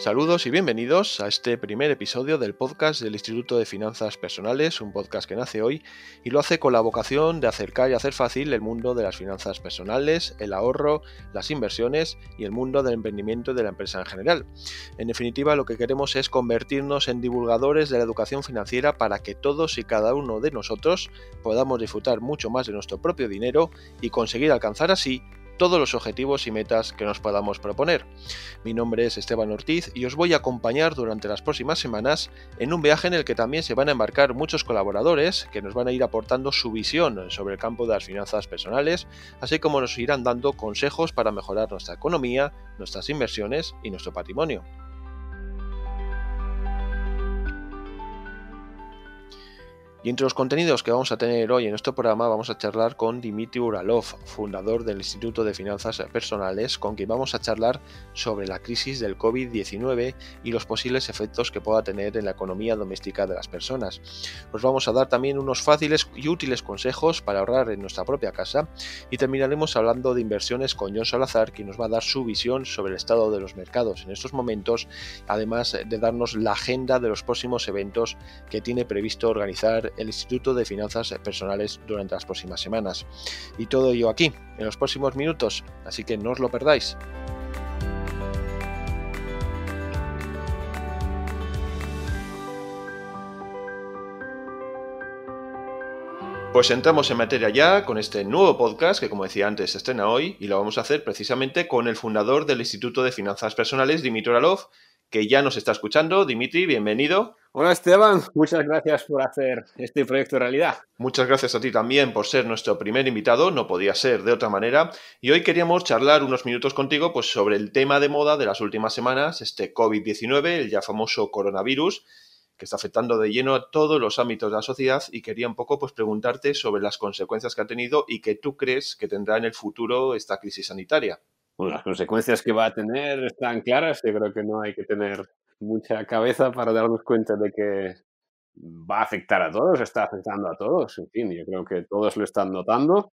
Saludos y bienvenidos a este primer episodio del podcast del Instituto de Finanzas Personales, un podcast que nace hoy y lo hace con la vocación de acercar y hacer fácil el mundo de las finanzas personales, el ahorro, las inversiones y el mundo del emprendimiento de la empresa en general. En definitiva, lo que queremos es convertirnos en divulgadores de la educación financiera para que todos y cada uno de nosotros podamos disfrutar mucho más de nuestro propio dinero y conseguir alcanzar así todos los objetivos y metas que nos podamos proponer. Mi nombre es Esteban Ortiz y os voy a acompañar durante las próximas semanas en un viaje en el que también se van a embarcar muchos colaboradores que nos van a ir aportando su visión sobre el campo de las finanzas personales, así como nos irán dando consejos para mejorar nuestra economía, nuestras inversiones y nuestro patrimonio. Y entre los contenidos que vamos a tener hoy en este programa vamos a charlar con Dimitri Uralov, fundador del Instituto de Finanzas Personales, con quien vamos a charlar sobre la crisis del COVID-19 y los posibles efectos que pueda tener en la economía doméstica de las personas. Os vamos a dar también unos fáciles y útiles consejos para ahorrar en nuestra propia casa y terminaremos hablando de inversiones con John Salazar, quien nos va a dar su visión sobre el estado de los mercados en estos momentos, además de darnos la agenda de los próximos eventos que tiene previsto organizar el Instituto de Finanzas Personales durante las próximas semanas. Y todo ello aquí, en los próximos minutos, así que no os lo perdáis. Pues entramos en materia ya con este nuevo podcast que, como decía antes, estrena hoy y lo vamos a hacer precisamente con el fundador del Instituto de Finanzas Personales, Dimitri Oralov, que ya nos está escuchando. Dimitri, bienvenido. Hola Esteban, muchas gracias por hacer este proyecto realidad. Muchas gracias a ti también por ser nuestro primer invitado, no podía ser de otra manera. Y hoy queríamos charlar unos minutos contigo pues, sobre el tema de moda de las últimas semanas, este COVID-19, el ya famoso coronavirus, que está afectando de lleno a todos los ámbitos de la sociedad y quería un poco pues, preguntarte sobre las consecuencias que ha tenido y que tú crees que tendrá en el futuro esta crisis sanitaria. Bueno, las consecuencias que va a tener están claras, yo creo que no hay que tener mucha cabeza para darnos cuenta de que va a afectar a todos, está afectando a todos. En fin, yo creo que todos lo están notando.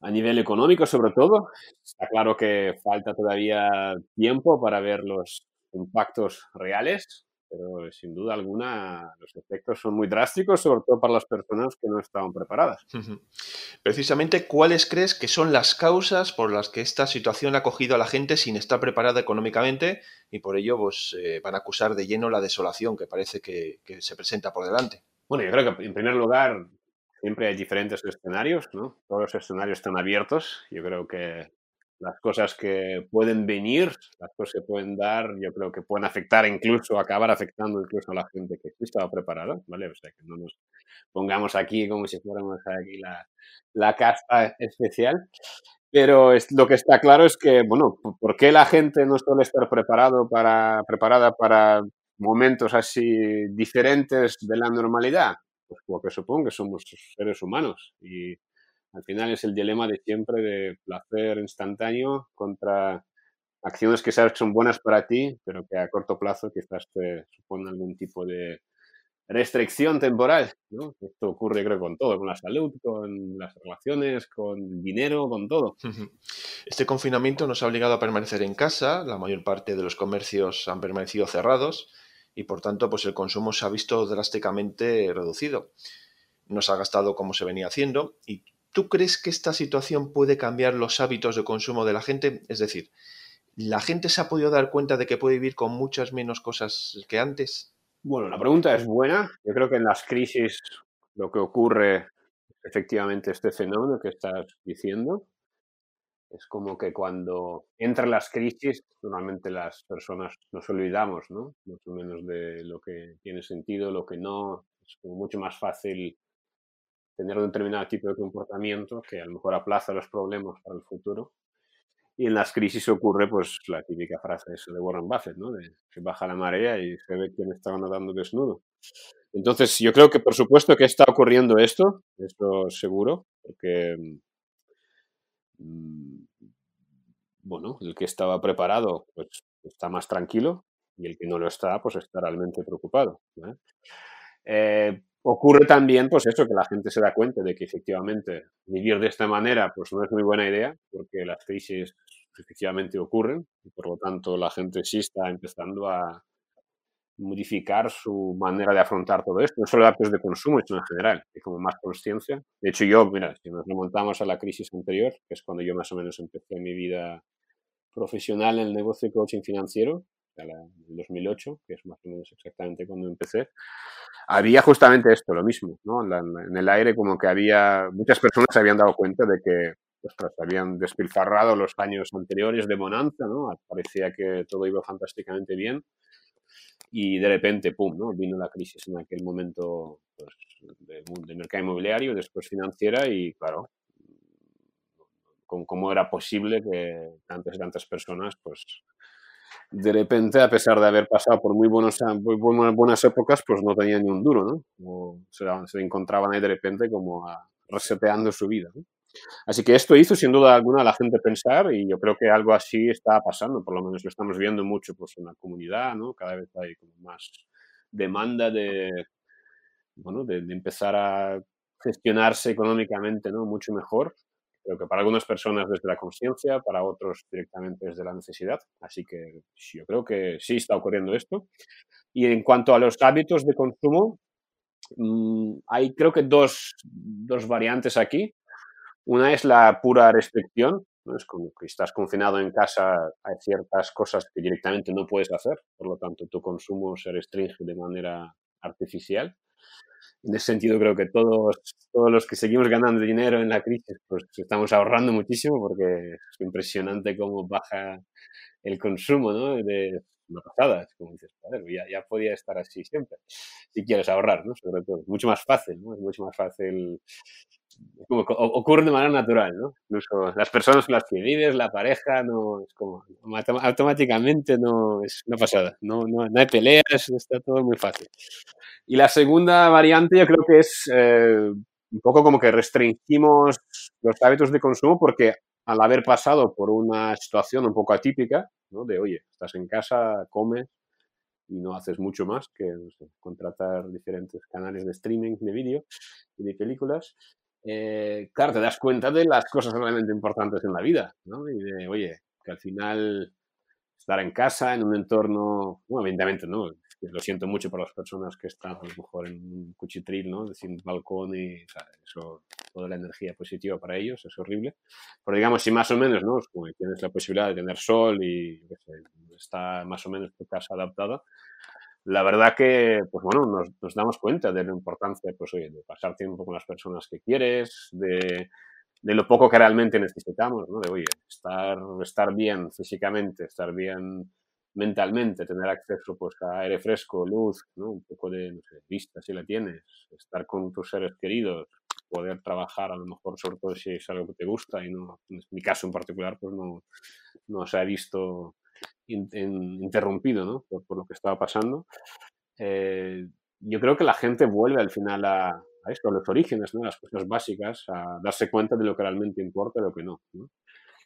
A nivel económico, sobre todo, está claro que falta todavía tiempo para ver los impactos reales, pero sin duda alguna los efectos son muy drásticos, sobre todo para las personas que no estaban preparadas. Precisamente, ¿cuáles crees que son las causas por las que esta situación ha cogido a la gente sin estar preparada económicamente y por ello pues, eh, van a acusar de lleno la desolación que parece que, que se presenta por delante? Bueno, yo creo que en primer lugar siempre hay diferentes escenarios, ¿no? Todos los escenarios están abiertos. Yo creo que las cosas que pueden venir, las cosas que pueden dar, yo creo que pueden afectar incluso, acabar afectando incluso a la gente que sí estaba preparada, ¿vale? O sea, que no nos pongamos aquí como si fuéramos aquí la, la casta especial. Pero es, lo que está claro es que, bueno, ¿por qué la gente no suele estar preparado para, preparada para momentos así diferentes de la normalidad? Pues porque supongo que somos seres humanos y al final es el dilema de siempre de placer instantáneo contra acciones que sabes que son buenas para ti, pero que a corto plazo quizás te suponen algún tipo de restricción temporal. Esto ocurre creo con todo, con la salud, con las relaciones, con dinero, con todo. Este confinamiento nos ha obligado a permanecer en casa, la mayor parte de los comercios han permanecido cerrados y por tanto pues el consumo se ha visto drásticamente reducido. No se ha gastado como se venía haciendo y ¿Tú crees que esta situación puede cambiar los hábitos de consumo de la gente? Es decir, ¿la gente se ha podido dar cuenta de que puede vivir con muchas menos cosas que antes? Bueno, la pregunta es buena. Yo creo que en las crisis lo que ocurre efectivamente este fenómeno que estás diciendo. Es como que cuando entran las crisis, normalmente las personas nos olvidamos, ¿no? Más o menos de lo que tiene sentido, lo que no. Es mucho más fácil tener un determinado tipo de comportamiento que a lo mejor aplaza los problemas para el futuro. Y en las crisis ocurre pues la típica frase de Warren Buffett, ¿no? De que baja la marea y se ve quién está nadando desnudo. Entonces, yo creo que por supuesto que está ocurriendo esto, esto seguro, porque, mm, bueno, el que estaba preparado pues está más tranquilo y el que no lo está pues está realmente preocupado. Eh, Ocurre también, pues eso, que la gente se da cuenta de que efectivamente vivir de esta manera, pues no es muy buena idea, porque las crisis efectivamente ocurren y por lo tanto la gente sí está empezando a modificar su manera de afrontar todo esto, no solo hábitos de consumo, sino en general, y como más conciencia. De hecho, yo, mira, si nos remontamos a la crisis anterior, que es cuando yo más o menos empecé mi vida profesional en el negocio de coaching financiero, el 2008, que es más o menos exactamente cuando empecé, había justamente esto, lo mismo, ¿no? En el aire como que había, muchas personas se habían dado cuenta de que ostras, habían despilfarrado los años anteriores de bonanza, ¿no? Parecía que todo iba fantásticamente bien y de repente, pum, ¿no? Vino la crisis en aquel momento pues, del, mercado inmobiliario, después financiera y claro, cómo era posible que tantas y tantas personas pues de repente, a pesar de haber pasado por muy, buenos, muy buenas épocas, pues no tenían ni un duro, ¿no? Se, encontraban ahí de repente como reseteando su vida. Así que esto hizo sin duda alguna a la gente pensar y yo creo que algo así está pasando, por lo menos lo estamos viendo mucho pues, en la comunidad, ¿no? Cada vez hay más demanda de, bueno, de empezar a gestionarse económicamente, ¿no? Mucho mejor Creo que para algunas personas desde la conciencia, para otros directamente desde la necesidad. Así que yo creo que sí está ocurriendo esto. Y en cuanto a los hábitos de consumo, mm, hay creo que dos, dos, variantes aquí. Una es la pura restricción, ¿no? es como que estás confinado en casa, hay ciertas cosas que directamente no puedes hacer, por lo tanto tu consumo se restringe de manera artificial en ese sentido creo que todos, todos los que seguimos ganando dinero en la crisis, pues estamos ahorrando muchísimo porque es impresionante cómo baja el consumo, ¿no? Una pasada, como dices, ya, ya podía estar así siempre, si quieres ahorrar, ¿no? Sobre todo, mucho más fácil, ¿no? Es mucho más fácil como ocurre de manera natural, ¿no? Incluso las personas con las que vives, la pareja, no es como automáticamente no es una pasada, no, no, no hay peleas, está todo muy fácil. Y la segunda variante yo creo que es eh, un poco como que restringimos los hábitos de consumo porque al haber pasado por una situación un poco atípica, ¿no? De, oye, estás en casa, comes y no haces mucho más que contratar diferentes canales de streaming de vídeo y de películas, eh, claro, te das cuenta de las cosas realmente importantes en la vida, ¿no? Y de, oye, que al final estar en casa, en un entorno, evidentemente, ¿no? Lo siento mucho por las personas que están a lo mejor en un cuchitril, ¿no? Sin balcón y eso, toda la energía positiva para ellos es horrible. Pero digamos, si más o menos, ¿no? Como tienes la posibilidad de tener sol y está más o menos tu casa adaptada, la verdad que, pues bueno, nos, nos, damos cuenta de la importancia, pues oye, de pasar tiempo con las personas que quieres, de, de lo poco que realmente necesitamos, ¿no? De, oye, estar, estar bien físicamente, estar bien mentalmente, tener acceso pues a aire fresco, luz, ¿no? Un poco de, no vista si la tienes, estar con tus seres queridos, poder trabajar a lo mejor sobre todo si es algo que te gusta y no, en mi caso en particular, pues no, no se ha visto interrumpido ¿no? por, lo que estaba pasando. Eh, yo creo que la gente vuelve al final a, a esto, a los orígenes, ¿no? las cosas básicas, a darse cuenta de lo que realmente importa y lo que no, no,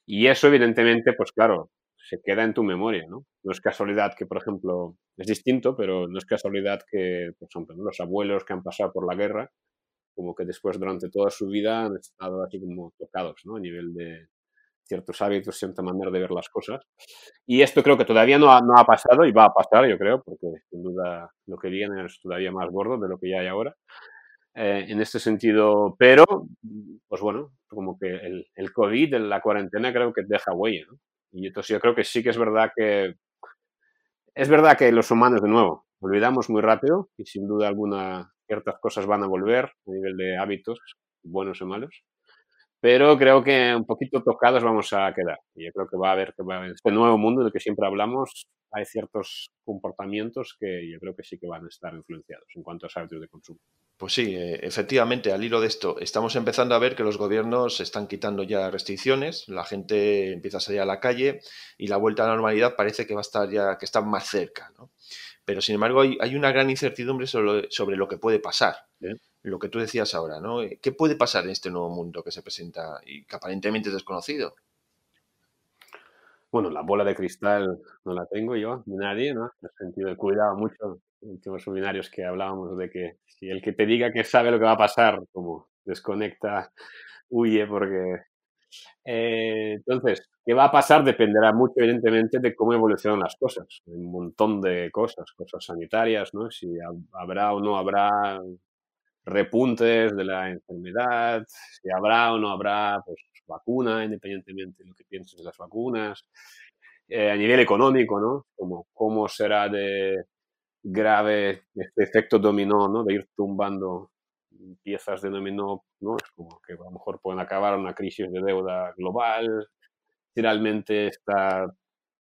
Y eso, evidentemente, pues claro, se queda en tu memoria. ¿no? no es casualidad que, por ejemplo, es distinto, pero no es casualidad que, por ejemplo, los abuelos que han pasado por la guerra, como que después durante toda su vida han estado así como tocados ¿no? a nivel de, ciertos hábitos, cierta manera de ver las cosas. Y esto creo que todavía no ha, no ha pasado y va a pasar, yo creo, porque sin duda lo que viene es todavía más gordo de lo que ya hay ahora. Eh, en este sentido, pero, pues bueno, como que el, el COVID, la cuarentena, creo que deja huella. ¿no? Y entonces yo creo que sí que es verdad que es verdad que los humanos, de nuevo, olvidamos muy rápido y sin duda alguna ciertas cosas van a volver a nivel de hábitos, buenos o malos pero creo que un poquito tocados vamos a quedar. Y yo creo que va a haber que va a haber este nuevo mundo del que siempre hablamos, hay ciertos comportamientos que yo creo que sí que van a estar influenciados en cuanto a hábitos de consumo. Pues sí, eh, efectivamente, al hilo de esto, estamos empezando a ver que los gobiernos están quitando ya restricciones, la gente empieza a salir a la calle y la vuelta a la normalidad parece que va a estar ya, que está más cerca, ¿no? Pero sin embargo hay, hay una gran incertidumbre sobre, sobre, lo que puede pasar lo que tú decías ahora, ¿no? Eh, ¿Qué puede pasar en este nuevo mundo que se presenta y que aparentemente es desconocido? Bueno, la bola de cristal no la tengo yo, ni nadie, ¿no? En el sentido de cuidado mucho en los últimos seminarios que hablábamos de que si el que te diga que sabe lo que va a pasar, como desconecta, huye porque Eh, entonces, ¿qué va a pasar? Dependerá mucho, evidentemente, de cómo evolucionan las cosas. Un montón de cosas, cosas sanitarias, ¿no? Si habrá o no habrá repuntes de la enfermedad, si habrá o no habrá pues, vacuna, independientemente de lo que pienses de las vacunas. Eh, a nivel económico, ¿no? Como, ¿Cómo será de grave este efecto dominó, ¿no? De ir tumbando piezas de dominó, ¿no? Es como que a lo mejor pueden acabar una crisis de deuda global, finalmente está,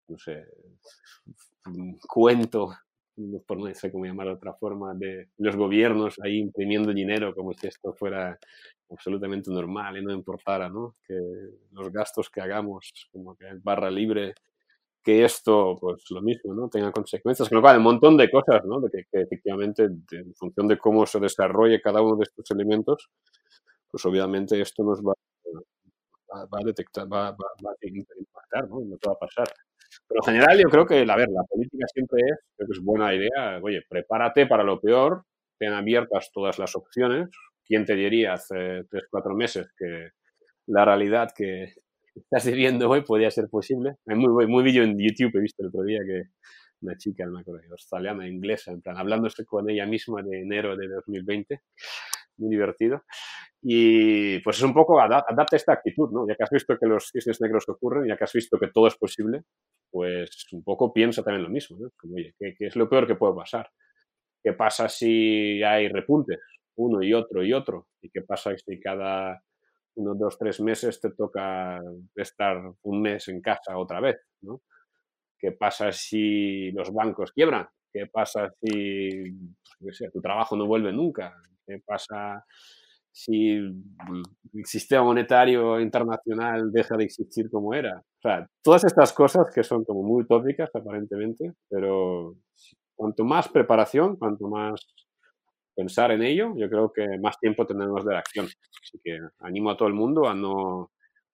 no sé, cuento, por no sé cómo llamar de otra forma, de los gobiernos ahí imprimiendo dinero como si esto fuera absolutamente normal y no importara, ¿no? Que los gastos que hagamos, como que barra libre, que esto, pues lo mismo, ¿no? Tenga consecuencias. Con lo cual, un montón de cosas, ¿no? De que, efectivamente, en función de cómo se desarrolle cada uno de estos elementos, pues obviamente esto nos va, va, a detectar, va, va, va, a impactar, ¿no? No te va a pasar. Pero en general yo creo que, a ver, la política siempre es, creo que es buena idea, oye, prepárate para lo peor, ten abiertas todas las opciones. ¿Quién te diría hace tres, cuatro meses que la realidad que, estás viviendo hoy podría ser posible. Hay muy, muy vídeo en YouTube, he visto el otro día que una chica, no me acuerdo, australiana, inglesa, en plan, hablándose con ella misma de enero de 2020, muy divertido. Y pues es un poco, adapta esta actitud, ¿no? Ya que has visto que los cisnes negros ocurren, ya que has visto que todo es posible, pues un poco piensa también lo mismo, ¿no? Como, oye, ¿qué, ¿qué, es lo peor que puede pasar? ¿Qué pasa si hay repuntes? Uno y otro y otro. ¿Y qué pasa si cada unos dos, tres meses te toca estar un mes en casa otra vez, ¿no? ¿Qué pasa si los bancos quiebran? ¿Qué pasa si pues, tu trabajo no vuelve nunca? ¿Qué pasa si el sistema monetario internacional deja de existir como era? O sea, todas estas cosas que son como muy utópicas aparentemente, pero cuanto más preparación, cuanto más pensar en ello, yo creo que más tiempo tendremos de acción. Así que animo a todo el mundo a no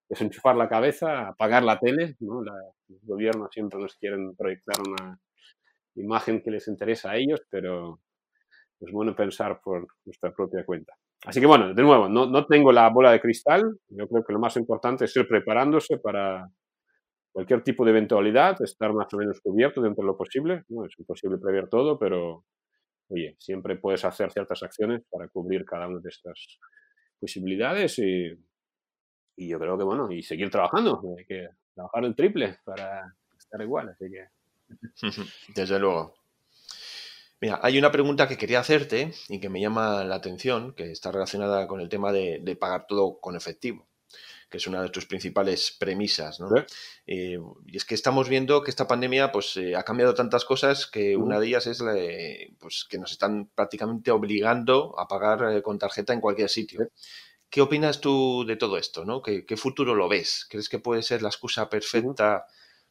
desenchufar la cabeza, apagar la tele. ¿no? los gobiernos siempre nos quieren proyectar una imagen que les interesa a ellos, pero es bueno pensar por nuestra propia cuenta. Así que bueno, de nuevo, no, no tengo la bola de cristal. Yo creo que lo más importante es ir preparándose para cualquier tipo de eventualidad, estar más o menos cubierto dentro de lo posible. No es imposible prever todo, pero oye, siempre puedes hacer ciertas acciones para cubrir cada una de estas posibilidades y, yo creo que, bueno, y seguir trabajando, hay que trabajar el triple para estar igual, así que... Desde luego. Mira, hay una pregunta que quería hacerte y que me llama la atención, que está relacionada con el tema de pagar todo con efectivo que es una de tus principales premisas. ¿no? Eh, y es que estamos viendo que esta pandemia pues, eh, ha cambiado tantas cosas que una de ellas es la, pues, que nos están prácticamente obligando a pagar eh, con tarjeta en cualquier sitio. ¿Qué opinas tú de todo esto? ¿no? ¿Qué, futuro lo ves? ¿Crees que puede ser la excusa perfecta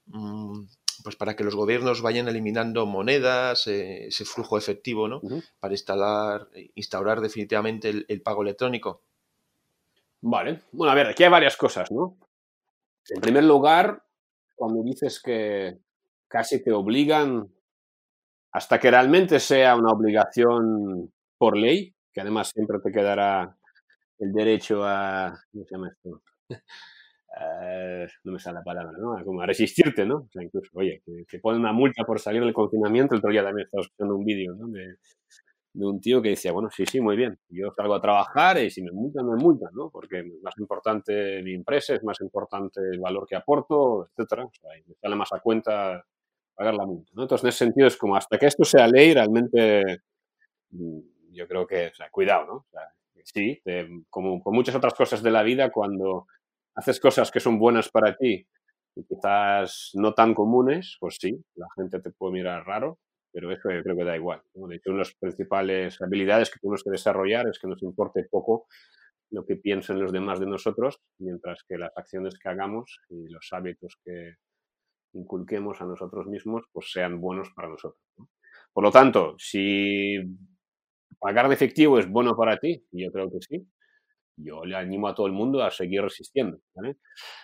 mm, pues para que los gobiernos vayan eliminando monedas, ese flujo efectivo, ¿no? para instalar, instaurar definitivamente el pago electrónico? Vale. Bueno, a ver, aquí hay varias cosas, ¿no? En primer lugar, cuando dices que casi te obligan, hasta que realmente sea una obligación por ley, que además siempre te quedará el derecho a, ¿cómo se llama esto? Eh, no me sale la palabra, ¿no? Como a resistirte, ¿no? O sea, incluso, oye, que, ponen una multa por salir del confinamiento, el otro día también estaba escuchando un vídeo, ¿no? De un tío que decía, bueno, sí, sí, muy bien, yo salgo a trabajar y si me multan, me multan, ¿no? Porque es más importante mi empresa, es más importante el valor que aporto, etcétera. O sea, me sale más a cuenta pagar la multa, ¿no? Entonces, en ese sentido es como hasta que esto sea ley, realmente mm, yo creo que, o sea, cuidado, ¿no? O sea, sí, como con muchas otras cosas de la vida, cuando haces cosas que son buenas para ti y quizás no tan comunes, pues sí, la gente te puede mirar raro, pero eso yo creo que da igual. De hecho, una de las principales habilidades que tenemos que desarrollar es que nos importe poco lo que piensen los demás de nosotros, mientras que las acciones que hagamos y los hábitos que inculquemos a nosotros mismos pues sean buenos para nosotros. Por lo tanto, si pagar de efectivo es bueno para ti, yo creo que sí, yo le animo a todo el mundo a seguir resistiendo.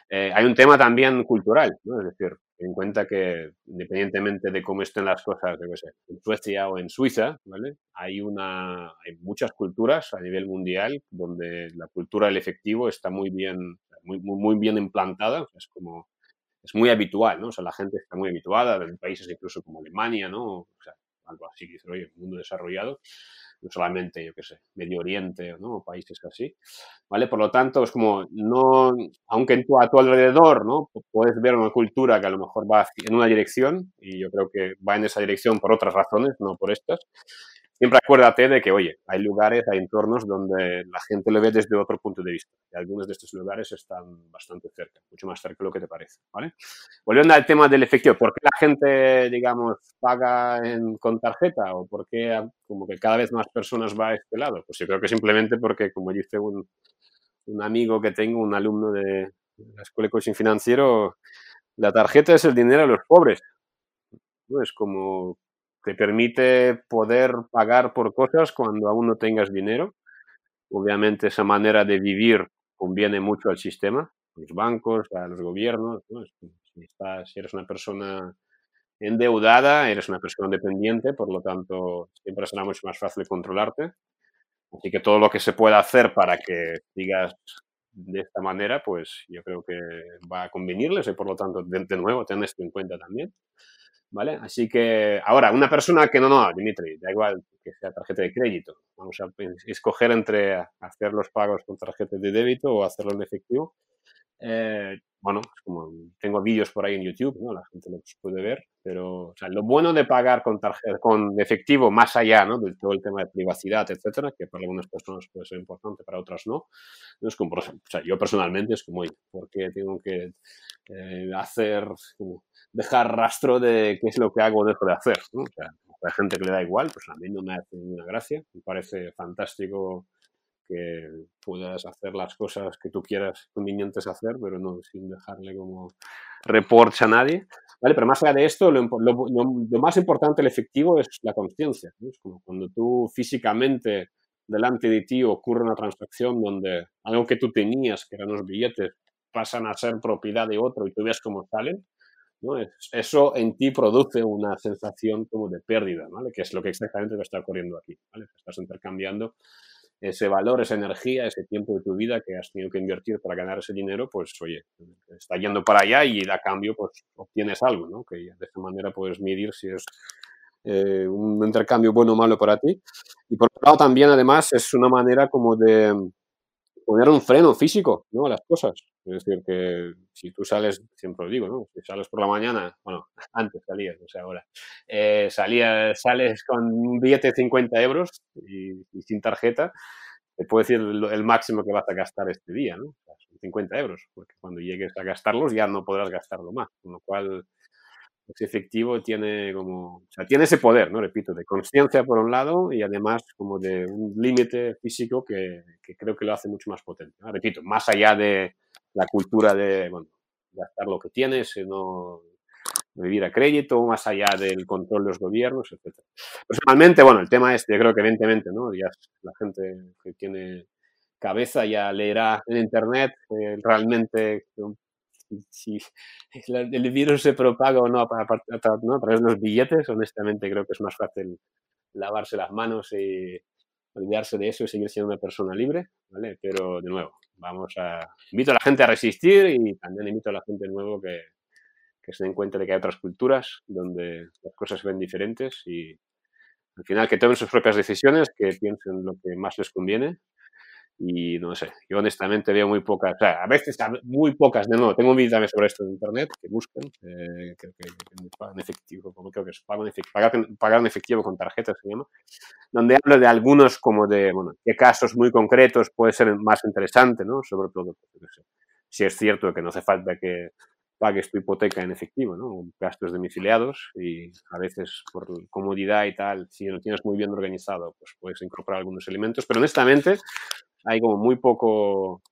Eh, hay un tema también cultural, ¿no? es decir, en cuenta que independientemente de cómo estén las cosas, en Suecia o en Suiza, ¿vale? Hay, una, hay muchas culturas a nivel mundial donde la cultura del efectivo está muy bien, muy, muy, bien implantada, es como, es muy habitual, ¿no? O sea, la gente está muy habituada, en países incluso como Alemania, ¿no? O sea, algo así, que dice, oye, el mundo desarrollado, no solamente, yo qué sé, Medio Oriente, ¿no? países así, ¿vale? Por lo tanto, es como, no, aunque en tu, a tu alrededor, ¿no? Puedes ver una cultura que a lo mejor va en una dirección, y yo creo que va en esa dirección por otras razones, no por estas, siempre acuérdate de que, oye, hay lugares, hay entornos donde la gente lo ve desde otro punto de vista. Y algunos de estos lugares están bastante cerca, mucho más cerca de lo que te parece, ¿vale? Volviendo al tema del efectivo, ¿por qué la gente, digamos, paga con tarjeta o por qué como que cada vez más personas va a este lado? Pues yo creo que simplemente porque, como dice un, un amigo que tengo, un alumno de la Escuela de Coaching Financiero, la tarjeta es el dinero de los pobres. ¿no? Es como te permite poder pagar por cosas cuando aún no tengas dinero. Obviamente esa manera de vivir conviene mucho al sistema, a los bancos, a los gobiernos. Si, estás, si eres una persona endeudada, eres una persona dependiente, por lo tanto siempre será mucho más fácil controlarte. Así que todo lo que se pueda hacer para que digas de esta manera, pues yo creo que va a convenirles y por lo tanto, de, de nuevo, ten esto en cuenta también. ¿Vale? Así que ahora, una persona que no, no, Dimitri, da igual que sea tarjeta de crédito, vamos a escoger entre hacer los pagos con tarjeta de débito o hacerlo en efectivo. Eh, bueno, como tengo vídeos por ahí en YouTube, ¿no? La gente los puede ver, pero o sea, lo bueno de pagar con tarjeta, con efectivo más allá, ¿no? De todo el tema de privacidad, etcétera, que para algunas personas puede ser importante, para otras no. es como, o sea, yo personalmente es como, ¿por qué tengo que eh, hacer, dejar rastro de qué es lo que hago o dejo de hacer? ¿no? O sea, hay gente que le da igual, pues a mí no me hace ninguna gracia, me parece fantástico que puedas hacer las cosas que tú quieras convenientes hacer, pero no sin dejarle como reports a nadie. ¿Vale? Pero más allá de esto, lo, más importante, el efectivo, es la conciencia. Es como cuando tú físicamente delante de ti ocurre una transacción donde algo que tú tenías, que eran los billetes, pasan a ser propiedad de otro y tú ves cómo salen, ¿no? Eso en ti produce una sensación como de pérdida, ¿vale? Que es lo que exactamente está ocurriendo aquí, ¿vale? Estás intercambiando ese valor, esa energía, ese tiempo de tu vida que has tenido que invertir para ganar ese dinero, pues oye, está yendo para allá y a cambio pues obtienes algo, ¿no? Que de esta manera puedes medir si es eh, un intercambio bueno o malo para ti. Y por otro lado también además es una manera como de poner un freno físico, ¿no? A las cosas. Es decir, que si tú sales, siempre lo digo, ¿no? Si sales por la mañana, bueno, antes salías, no sé ahora, eh, salías, sales con un billete de 50 euros y, sin tarjeta, te puedo decir el, máximo que vas a gastar este día, ¿no? 50 euros, porque cuando llegues a gastarlos ya no podrás gastarlo más, con lo cual ese efectivo tiene como, o sea, tiene ese poder, ¿no? Repito, de conciencia por un lado y además como de un límite físico que, que, creo que lo hace mucho más potente. Repito, más allá de la cultura de, bueno, gastar lo que tienes, no vivir a crédito, más allá del control de los gobiernos, etc. Personalmente, bueno, el tema este, yo creo que evidentemente, ¿no? La gente que tiene cabeza ya leerá en internet eh, realmente si el virus se propaga o no a, través de los billetes, honestamente creo que es más fácil lavarse las manos y olvidarse de eso y seguir siendo una persona libre, ¿vale? Pero de nuevo, vamos a... Invito a la gente a resistir y también invito a la gente de nuevo que, que se den cuenta de que hay otras culturas donde las cosas se ven diferentes y al final que tomen sus propias decisiones, que piensen lo que más les conviene y no sé, yo honestamente veo muy pocas, o sea, a veces muy pocas, de nuevo, tengo un vídeo sobre esto en internet, que busquen, eh, creo que, pagan efectivo, creo que es pagan efectivo, pagar, en efectivo con tarjetas se llama, donde hablo de algunos como de, bueno, qué casos muy concretos puede ser más interesante, ¿no? Sobre todo, sé, si es cierto que no hace falta que pagues tu hipoteca en efectivo, ¿no? Gastos domiciliados y a veces por comodidad y tal, si lo tienes muy bien organizado, pues puedes incorporar algunos elementos, pero honestamente hay como muy poco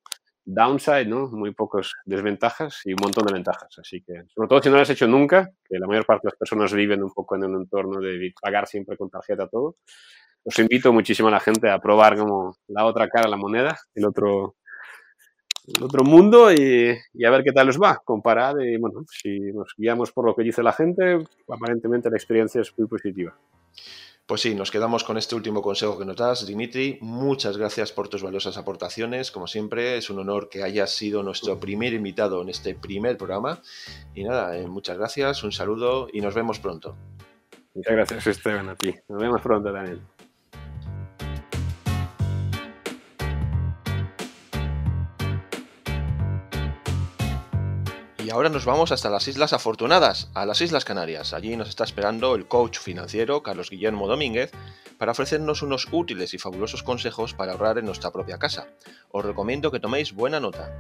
downside, ¿no? Muy pocas desventajas y un montón de ventajas. Así que, sobre todo si no lo has hecho nunca, que la mayor parte de las personas viven un poco en un entorno de pagar siempre con tarjeta todo, os invito muchísimo a la gente a probar como la otra cara de la moneda, el otro, el otro mundo y, y, a ver qué tal os va. Comparad y, bueno, si nos guiamos por lo que dice la gente, aparentemente la experiencia es muy positiva. Pues sí, nos quedamos con este último consejo que nos das, Dimitri. Muchas gracias por tus valiosas aportaciones. Como siempre, es un honor que hayas sido nuestro primer invitado en este primer programa. Y nada, eh, muchas gracias, un saludo y nos vemos pronto. Muchas gracias, Esteban, a ti. Nos vemos pronto, Daniel. Ahora nos vamos hasta las Islas Afortunadas, a las Islas Canarias. Allí nos está esperando el coach financiero Carlos Guillermo Domínguez para ofrecernos unos útiles y fabulosos consejos para ahorrar en nuestra propia casa. Os recomiendo que toméis buena nota.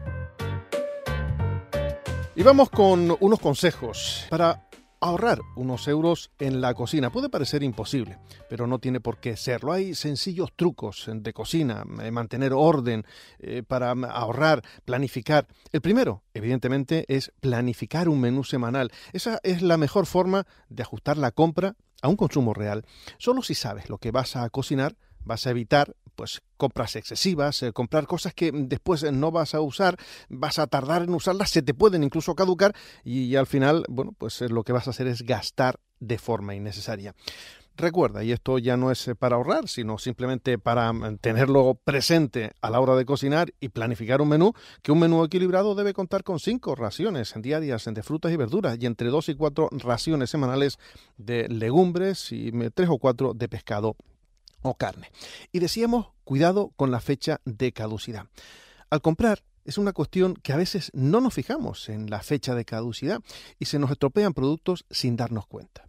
Y vamos con unos consejos para Ahorrar unos euros en la cocina puede parecer imposible, pero no tiene por qué serlo. Hay sencillos trucos de cocina, eh, mantener orden eh, para ahorrar, planificar. El primero, evidentemente, es planificar un menú semanal. Esa es la mejor forma de ajustar la compra a un consumo real. Solo si sabes lo que vas a cocinar, vas a evitar pues compras excesivas, eh, comprar cosas que después no vas a usar, vas a tardar en usarlas, se te pueden incluso caducar y, al final, bueno, pues eh, lo que vas a hacer es gastar de forma innecesaria. Recuerda, y esto ya no es eh, para ahorrar, sino simplemente para mm, tenerlo presente a la hora de cocinar y planificar un menú, que un menú equilibrado debe contar con cinco raciones diarias de frutas y verduras y entre dos y cuatro raciones semanales de legumbres y tres o cuatro de pescado o carne. Y decíamos, cuidado con la fecha de caducidad. Al comprar es una cuestión que a veces no nos fijamos en la fecha de caducidad y se nos estropean productos sin darnos cuenta.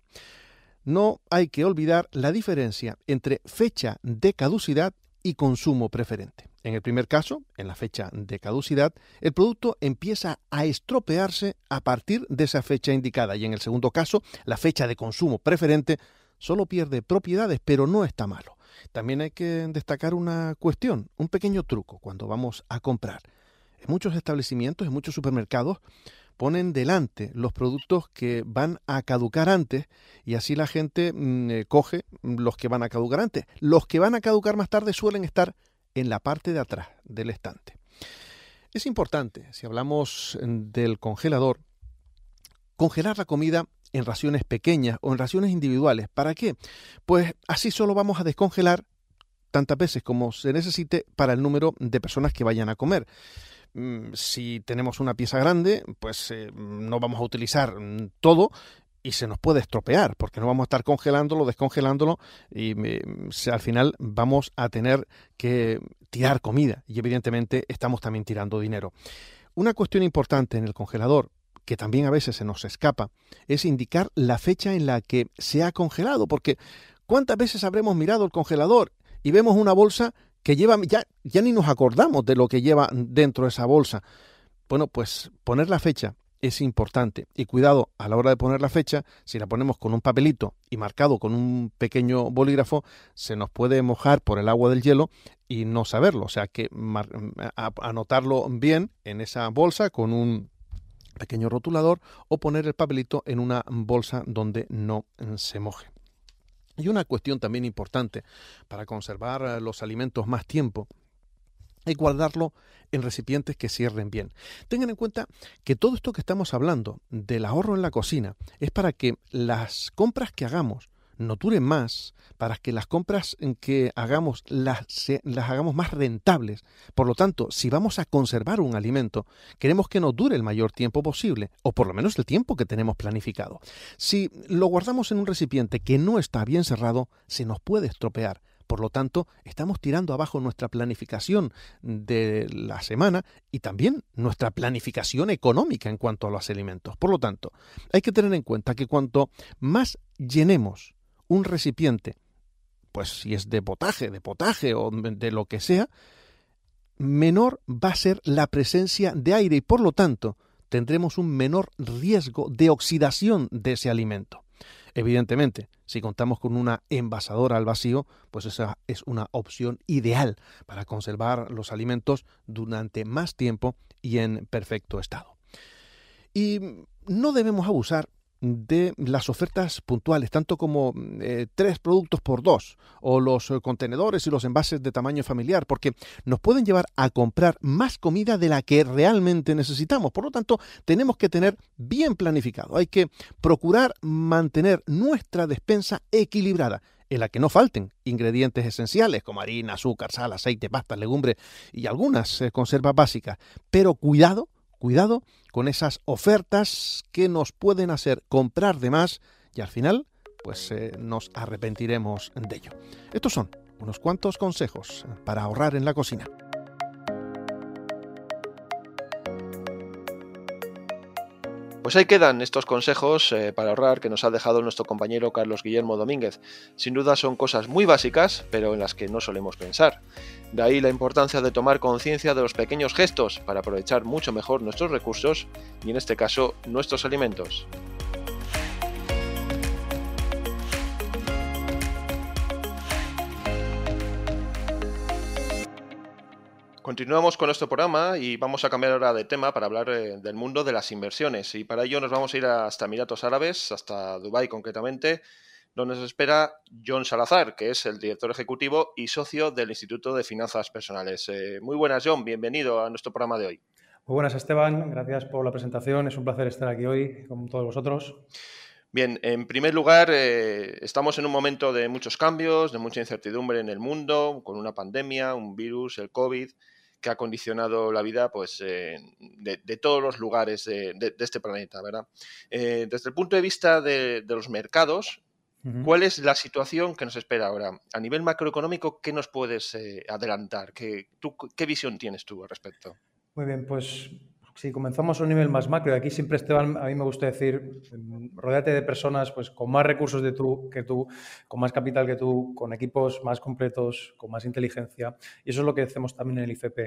No hay que olvidar la diferencia entre fecha de caducidad y consumo preferente. En el primer caso, en la fecha de caducidad, el producto empieza a estropearse a partir de esa fecha indicada y en el segundo caso, la fecha de consumo preferente solo pierde propiedades, pero no está malo. También hay que destacar una cuestión, un pequeño truco cuando vamos a comprar. En muchos establecimientos, en muchos supermercados, ponen delante los productos que van a caducar antes y así la gente mm, eh, coge los que van a caducar antes. Los que van a caducar más tarde suelen estar en la parte de atrás del estante. Es importante, si hablamos mm, del congelador, congelar la comida en raciones pequeñas o en raciones individuales. ¿Para qué? Pues así solo vamos a descongelar tantas veces como se necesite para el número de personas que vayan a comer. Mm, si tenemos una pieza grande, pues eh, no vamos a utilizar mm, todo y se nos puede estropear porque no vamos a estar congelándolo, descongelándolo y mm, al final vamos a tener que tirar comida y evidentemente estamos también tirando dinero. Una cuestión importante en el congelador que también a veces se nos escapa, es indicar la fecha en la que se ha congelado, porque ¿cuántas veces habremos mirado el congelador y vemos una bolsa que lleva, ya, ya ni nos acordamos de lo que lleva dentro de esa bolsa? Bueno, pues poner la fecha es importante. Y cuidado, a la hora de poner la fecha, si la ponemos con un papelito y marcado con un pequeño bolígrafo, se nos puede mojar por el agua del hielo y no saberlo. O sea que anotarlo bien en esa bolsa con un pequeño rotulador o poner el papelito en una bolsa donde no se moje. Y una cuestión también importante para conservar eh, los alimentos más tiempo es guardarlo en recipientes que cierren bien. Tengan en cuenta que todo esto que estamos hablando del ahorro en la cocina es para que las compras que hagamos no duren más, para que las compras que hagamos las, las, hagamos más rentables. Por lo tanto, si vamos a conservar un alimento, queremos que nos dure el mayor tiempo posible, o por lo menos el tiempo que tenemos planificado. Si lo guardamos en un recipiente que no está bien cerrado, se nos puede estropear. Por lo tanto, estamos tirando abajo nuestra planificación de la semana y también nuestra planificación económica en cuanto a los alimentos. Por lo tanto, hay que tener en cuenta que cuanto más llenemos un recipiente, pues si es de potaje, de potaje o de lo que sea, menor va a ser la presencia de aire y por lo tanto tendremos un menor riesgo de oxidación de ese alimento. Evidentemente, si contamos con una envasadora al vacío, pues esa es una opción ideal para conservar los alimentos durante más tiempo y en perfecto estado. Y no debemos abusar de las ofertas puntuales, tanto como eh, tres productos por dos, o los eh, contenedores y los envases de tamaño familiar, porque nos pueden llevar a comprar más comida de la que realmente necesitamos. Por lo tanto, tenemos que tener bien planificado. Hay que procurar mantener nuestra despensa equilibrada en la que no falten ingredientes esenciales como harina, azúcar, sal, aceite, pasta, legumbres y algunas eh, conservas básicas. Pero cuidado, cuidado con esas ofertas que nos pueden hacer comprar de más y al final pues eh, nos arrepentiremos de ello. Estos son unos cuantos consejos para ahorrar en la cocina. Pues ahí quedan estos consejos eh, para ahorrar que nos ha dejado nuestro compañero Carlos Guillermo Domínguez. Sin duda son cosas muy básicas, pero en las que no solemos pensar. De ahí la importancia de tomar conciencia de los pequeños gestos para aprovechar mucho mejor nuestros recursos y en este caso nuestros alimentos. Continuamos con nuestro programa y vamos a cambiar ahora de tema para hablar eh, del mundo de las inversiones. Y para ello nos vamos a ir hasta Emiratos Árabes, hasta Dubái concretamente, donde nos espera John Salazar, que es el director ejecutivo y socio del Instituto de Finanzas Personales. Eh, muy buenas, John, bienvenido a nuestro programa de hoy. Muy buenas, Esteban, gracias por la presentación. Es un placer estar aquí hoy con todos vosotros. Bien, en primer lugar, eh, estamos en un momento de muchos cambios, de mucha incertidumbre en el mundo, con una pandemia, un virus, el COVID que ha condicionado la vida pues, eh, de, todos los lugares de, este planeta, ¿verdad? Eh, desde el punto de vista de, los mercados, ¿cuál es la situación que nos espera ahora? A nivel macroeconómico, ¿qué nos puedes eh, adelantar? ¿Qué, ¿Qué visión tienes tú al respecto? Muy bien, pues si comenzamos a un nivel más macro, y aquí siempre, Esteban, a mí me gusta decir, mm, rodéate de personas pues, con más recursos de tú, que tú, con más capital que tú, con equipos más completos, con más inteligencia. Y eso es lo que hacemos también en el IFP.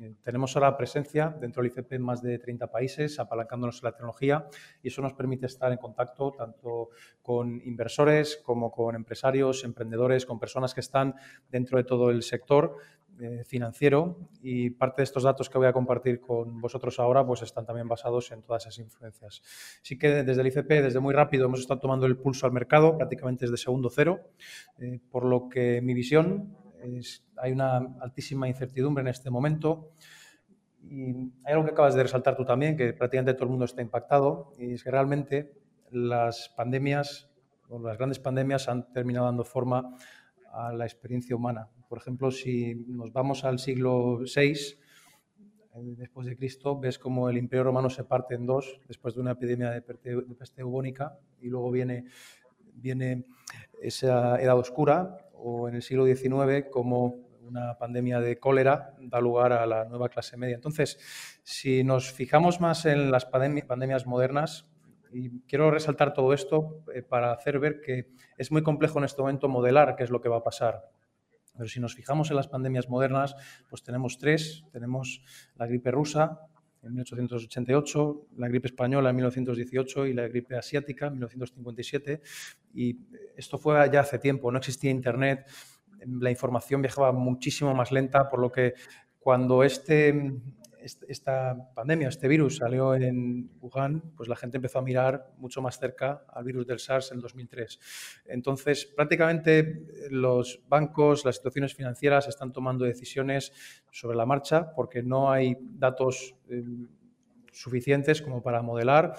Eh, tenemos ahora presencia dentro del IFP en más de 30 países, apalancándonos en la tecnología, y eso nos permite estar en contacto tanto con inversores como con empresarios, emprendedores, con personas que están dentro de todo el sector eh, financiero y parte de estos datos que voy a compartir con vosotros ahora pues están también basados en todas esas influencias. Sí que desde el ICP, desde muy rápido, hemos estado tomando el pulso al mercado, prácticamente desde segundo cero, eh, por lo que mi visión es, hay una altísima incertidumbre en este momento. Y hay algo que acabas de resaltar tú también, que prácticamente todo el mundo está impactado, y es que realmente las pandemias, o las grandes pandemias, han terminado dando forma a la experiencia humana. Por ejemplo, si nos vamos al siglo VI, eh, después de Cristo, ves como el Imperio Romano se parte en dos después de una epidemia de peste bubónica y luego viene, viene esa edad oscura o en el siglo XIX como una pandemia de cólera da lugar a la nueva clase media. Entonces, si nos fijamos más en las pandemias modernas, y quiero resaltar todo esto eh, para hacer ver que es muy complejo en este momento modelar qué es lo que va a pasar. Pero si nos fijamos en las pandemias modernas, pues tenemos tres. Tenemos la gripe rusa en 1888, la gripe española en 1918 y la gripe asiática en 1957. Y esto fue ya hace tiempo, no existía Internet, la información viajaba muchísimo más lenta, por lo que cuando este esta pandemia, este virus salió en Wuhan, pues la gente empezó a mirar mucho más cerca al virus del SARS en 2003. Entonces, prácticamente los bancos, las situaciones financieras están tomando decisiones sobre la marcha porque no hay datos eh, suficientes como para modelar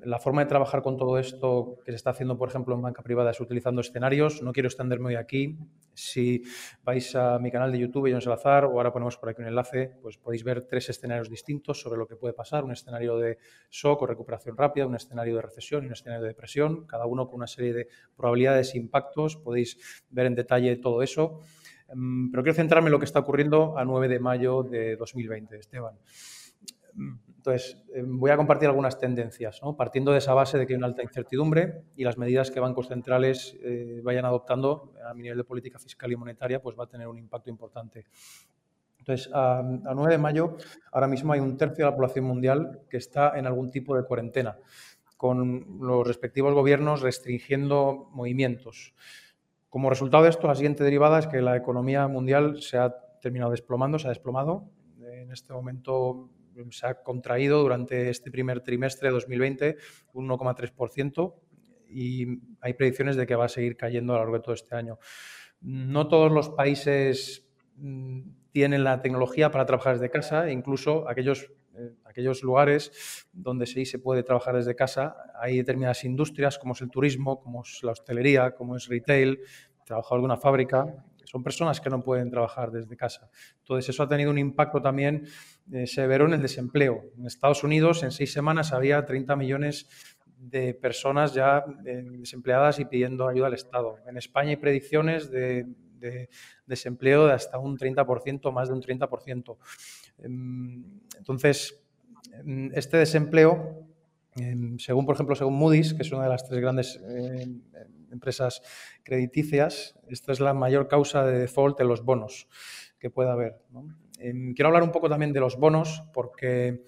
la forma de trabajar con todo esto que se está haciendo, por ejemplo, en banca privada es utilizando escenarios. No quiero extenderme hoy aquí. Si vais a mi canal de YouTube, John Salazar, o ahora ponemos por aquí un enlace, pues podéis ver tres escenarios distintos sobre lo que puede pasar. Un escenario de shock o recuperación rápida, un escenario de recesión y un escenario de depresión, cada uno con una serie de probabilidades e impactos. Podéis ver en detalle todo eso. Em, pero quiero centrarme en lo que está ocurriendo a 9 de mayo de 2020, Esteban. Entonces, eh, voy a compartir algunas tendencias, partiendo de esa base de que hay una alta incertidumbre y las medidas que bancos centrales eh, vayan adoptando a nivel de política fiscal y monetaria, pues va a tener un impacto importante. Entonces, a, 9 de mayo, ahora mismo hay un tercio de la población mundial que está en algún tipo de cuarentena, con los respectivos gobiernos restringiendo movimientos. Como resultado de esto, la siguiente derivada es que la economía mundial se ha terminado desplomando, se ha desplomado. En este momento se ha contraído durante este primer trimestre de 2020 un 1,3% y hay predicciones de que va a seguir cayendo a lo largo de todo este año. No todos los países mm, tienen la tecnología para trabajar desde casa, incluso aquellos, eh, aquellos lugares donde sí se puede trabajar desde casa, hay determinadas industrias como es el turismo, como es la hostelería, como es retail, trabajador de una fábrica, son personas que no pueden trabajar desde casa. Entonces, eso ha tenido un impacto también eh, severo en el desempleo. En Estados Unidos, en seis semanas, había 30 millones de personas ya eh, desempleadas y pidiendo ayuda al Estado. En España hay predicciones de, desempleo de hasta un 30%, más de un 30%. Em, entonces, em, este desempleo, em, según, por ejemplo, según Moody's, que es una de las tres grandes empresas crediticias, esta es la mayor causa de default en los bonos que pueda haber. Quiero hablar un poco también de los bonos, porque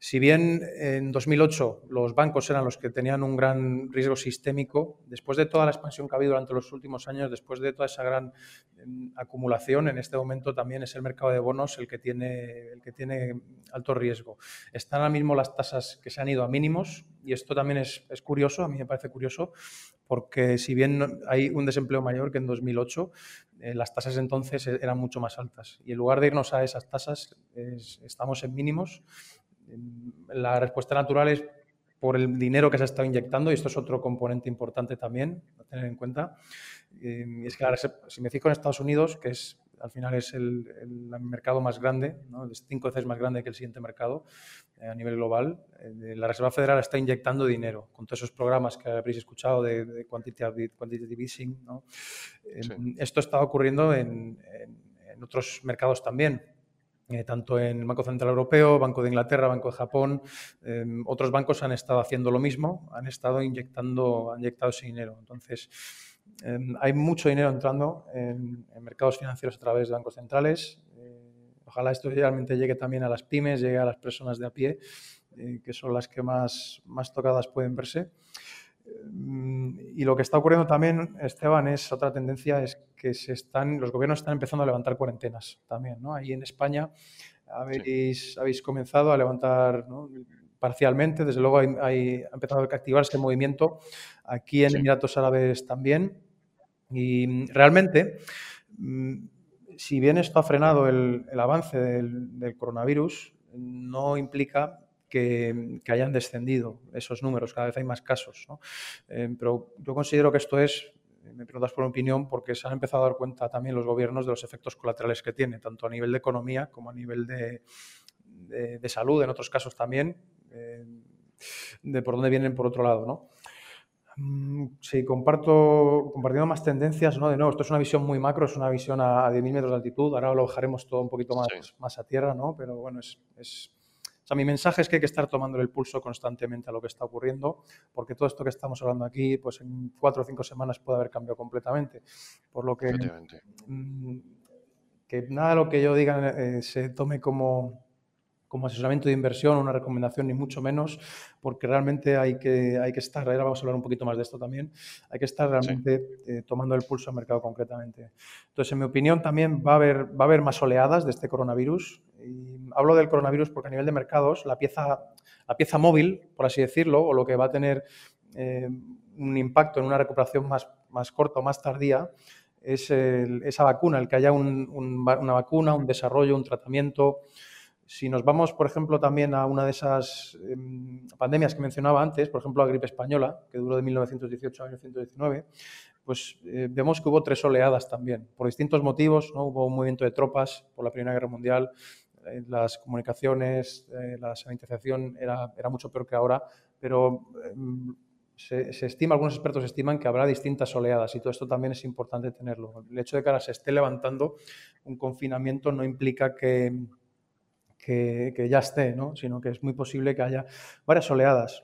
si bien en 2008 los bancos eran los que tenían un gran riesgo sistémico, después de toda la expansión que ha habido durante los últimos años, después de toda esa gran em, acumulación, en este momento también es el mercado de bonos el que tiene, el que tiene alto riesgo. Están ahora mismo las tasas que se han ido a mínimos y esto también es, curioso, a mí me parece curioso, porque si bien hay un desempleo mayor que en 2008, eh, las tasas entonces eran mucho más altas. Y en lugar de irnos a esas tasas, estamos en mínimos la respuesta natural es por el dinero que se ha estado inyectando, y esto es otro componente importante también a tener en cuenta. Y es que si me fijo en Estados Unidos, que es al final es el, mercado más grande, ¿no? es cinco veces más grande que el siguiente mercado eh, a nivel global, eh, la Reserva Federal está inyectando dinero con todos esos programas que habréis escuchado de, quantitative, easing. Esto está ocurriendo en otros mercados también. Eh, tanto en el Banco Central Europeo, Banco de Inglaterra, Banco de Japón, em, otros bancos han estado haciendo lo mismo, han estado inyectando, han inyectado ese dinero. Entonces, em, hay mucho dinero entrando en, mercados financieros a través de bancos centrales. Eh, ojalá esto realmente llegue también a las pymes, llegue a las personas de a pie, eh, que son las que más, más tocadas pueden verse. Y lo que está ocurriendo también, Esteban, es otra tendencia, es que se están, los gobiernos están empezando a levantar cuarentenas también. ¿no? Ahí en España habéis, habéis comenzado a levantar parcialmente, desde luego hay, ha empezado a activarse el movimiento aquí en Emiratos Árabes también. Y realmente, mm, si bien esto ha frenado el, avance del, del coronavirus, no implica que, hayan descendido esos números, cada vez hay más casos. Eh, pero yo considero que esto es, me preguntas por opinión, porque se han empezado a dar cuenta también los gobiernos de los efectos colaterales que tiene, tanto a nivel de economía como a nivel de, salud, en otros casos también, eh, de por dónde vienen por otro lado. ¿no? Mm, sí, comparto, compartiendo más tendencias, ¿no? De nuevo, esto es una visión muy macro, es una visión a, 10.000 metros de altitud, ahora lo bajaremos todo un poquito más, más a tierra, ¿no? Pero bueno, es, sea, mi mensaje es que hay que estar tomando el pulso constantemente a lo que está ocurriendo, porque todo esto que estamos hablando aquí, pues en cuatro o cinco semanas puede haber cambiado completamente. Por lo que, mm, que nada de lo que yo diga eh, se tome como, como asesoramiento de inversión, una recomendación, ni mucho menos, porque realmente hay que, hay que estar, ahora vamos a hablar un poquito más de esto también, hay que estar realmente eh, tomando el pulso al mercado concretamente. Entonces, en mi opinión, también va a haber, va a haber más oleadas de este coronavirus. Y hablo del coronavirus porque a nivel de mercados, la pieza, la pieza móvil, por así decirlo, o lo que va a tener eh, un impacto en una recuperación más, más corta o más tardía, es esa vacuna, el que haya una vacuna, un desarrollo, un tratamiento. Si nos vamos, por ejemplo, también a una de esas em, pandemias que mencionaba antes, por ejemplo, la gripe española, que duró de 1918 a 1919, pues eh, vemos que hubo tres oleadas también, por distintos motivos. ¿no? Hubo un movimiento de tropas por la Primera Guerra Mundial, las comunicaciones, eh, la sanitización era, era, mucho peor que ahora, pero em, se, estima, algunos expertos estiman que habrá distintas oleadas y todo esto también es importante tenerlo. El hecho de que ahora se esté levantando un confinamiento no implica que, que, ya esté, ¿no? sino que es muy posible que haya varias oleadas.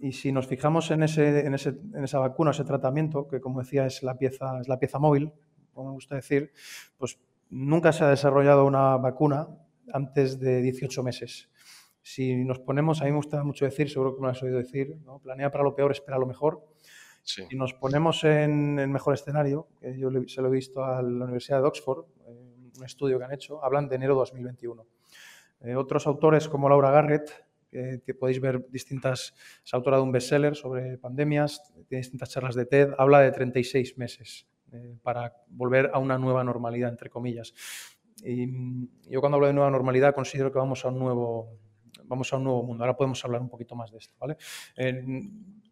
Y si nos fijamos en, ese, en, ese, en esa vacuna, ese tratamiento, que como decía es la pieza, es la pieza móvil, como me gusta decir, pues nunca se ha desarrollado una vacuna antes de 18 meses. Si nos ponemos, a mí me gusta mucho decir, seguro que me lo has oído decir, ¿no? planea para lo peor, espera lo mejor. Si nos ponemos en el mejor escenario, que yo se lo he visto a la Universidad de Oxford, un estudio que han hecho, hablan de enero 2021. Eh, otros autores como Laura Garrett, que podéis ver distintas, es autora de un bestseller sobre pandemias, tiene distintas charlas de TED, habla de 36 meses eh, para volver a una nueva normalidad, entre comillas. Y yo cuando hablo de nueva normalidad considero que vamos a un nuevo, vamos a un nuevo mundo. Ahora podemos hablar un poquito más de esto, ¿vale?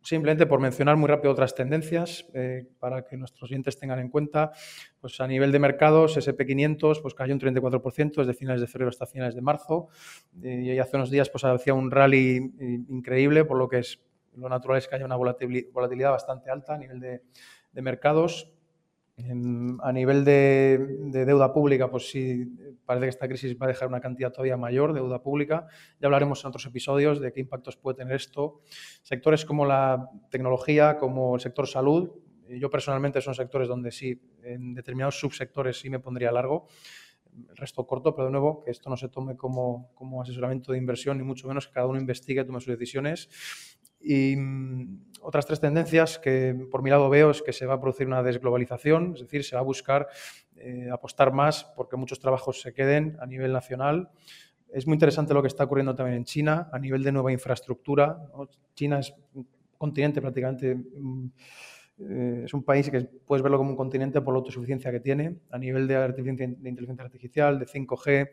Simplemente por mencionar muy rápido otras tendencias eh, para que nuestros oyentes tengan en cuenta, pues a nivel de mercados, SP500 pues cayó un 34% desde finales de febrero hasta finales de marzo y hace unos días pues hacía un rally increíble, por lo que es lo natural es que haya una volatilidad bastante alta a nivel de mercados a nivel de, deuda pública, pues sí, parece que esta crisis va a dejar una cantidad todavía mayor de deuda pública. Ya hablaremos en otros episodios de qué impactos puede tener esto. Sectores como la tecnología, como el sector salud, yo personalmente son sectores donde sí, en determinados subsectores sí me pondría largo. El resto corto, pero de nuevo, que esto no se tome como, como asesoramiento de inversión, ni mucho menos que cada uno investigue, tome sus decisiones y mm, otras tres tendencias que por mi lado veo es que se va a producir una desglobalización, es decir, se va a buscar eh, apostar más porque muchos trabajos se queden a nivel nacional. Es muy interesante lo que está ocurriendo también en China a nivel de nueva infraestructura. China es un continente prácticamente, mm, eh, es un país que puedes verlo como un continente por la autosuficiencia que tiene a nivel de, de inteligencia artificial, de 5G,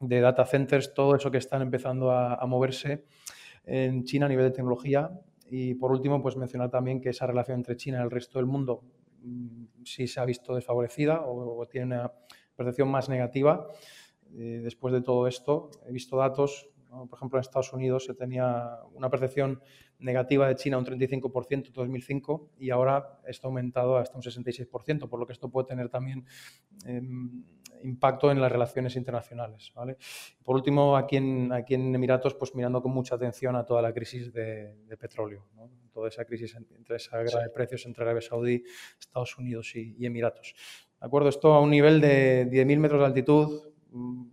de data centers, todo eso que están empezando a, a moverse en China a nivel de tecnología. Y por último, pues mencionar también que esa relación entre China y el resto del mundo mm, sí se ha visto desfavorecida o, tiene una percepción más negativa. Eh, después de todo esto, he visto datos, por ejemplo, en Estados Unidos se tenía una percepción negativa de China un 35% en 2005 y ahora esto ha aumentado hasta un 66%, por lo que esto puede tener también em, impacto en las relaciones internacionales. Por último, aquí en, aquí en Emiratos, pues mirando con mucha atención a toda la crisis de, petróleo, toda esa crisis entre esa guerra de precios entre Arabia Saudí, Estados Unidos y, Emiratos. ¿De acuerdo? Esto a un nivel de 10.000 metros de altitud, mm,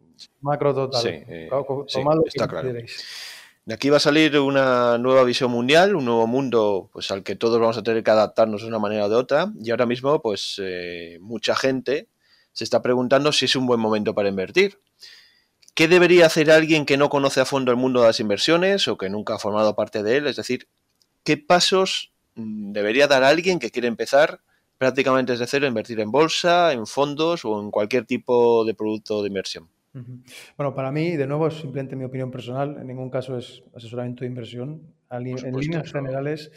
macro total. Sí, eh, está claro. De aquí va a salir una nueva visión mundial, un nuevo mundo pues, al que todos vamos a tener que adaptarnos de una manera o de otra. Y ahora mismo, pues eh, mucha gente se está preguntando si es un buen momento para invertir. ¿Qué debería hacer alguien que no conoce a fondo el mundo de las inversiones o que nunca ha formado parte de él? Es decir, ¿qué pasos mm, debería dar alguien que quiere empezar prácticamente desde cero a invertir en bolsa, en fondos o en cualquier tipo de producto de inversión? Bueno, para mí, de nuevo, es simplemente mi opinión personal. En ningún caso es asesoramiento de inversión. en líneas generales,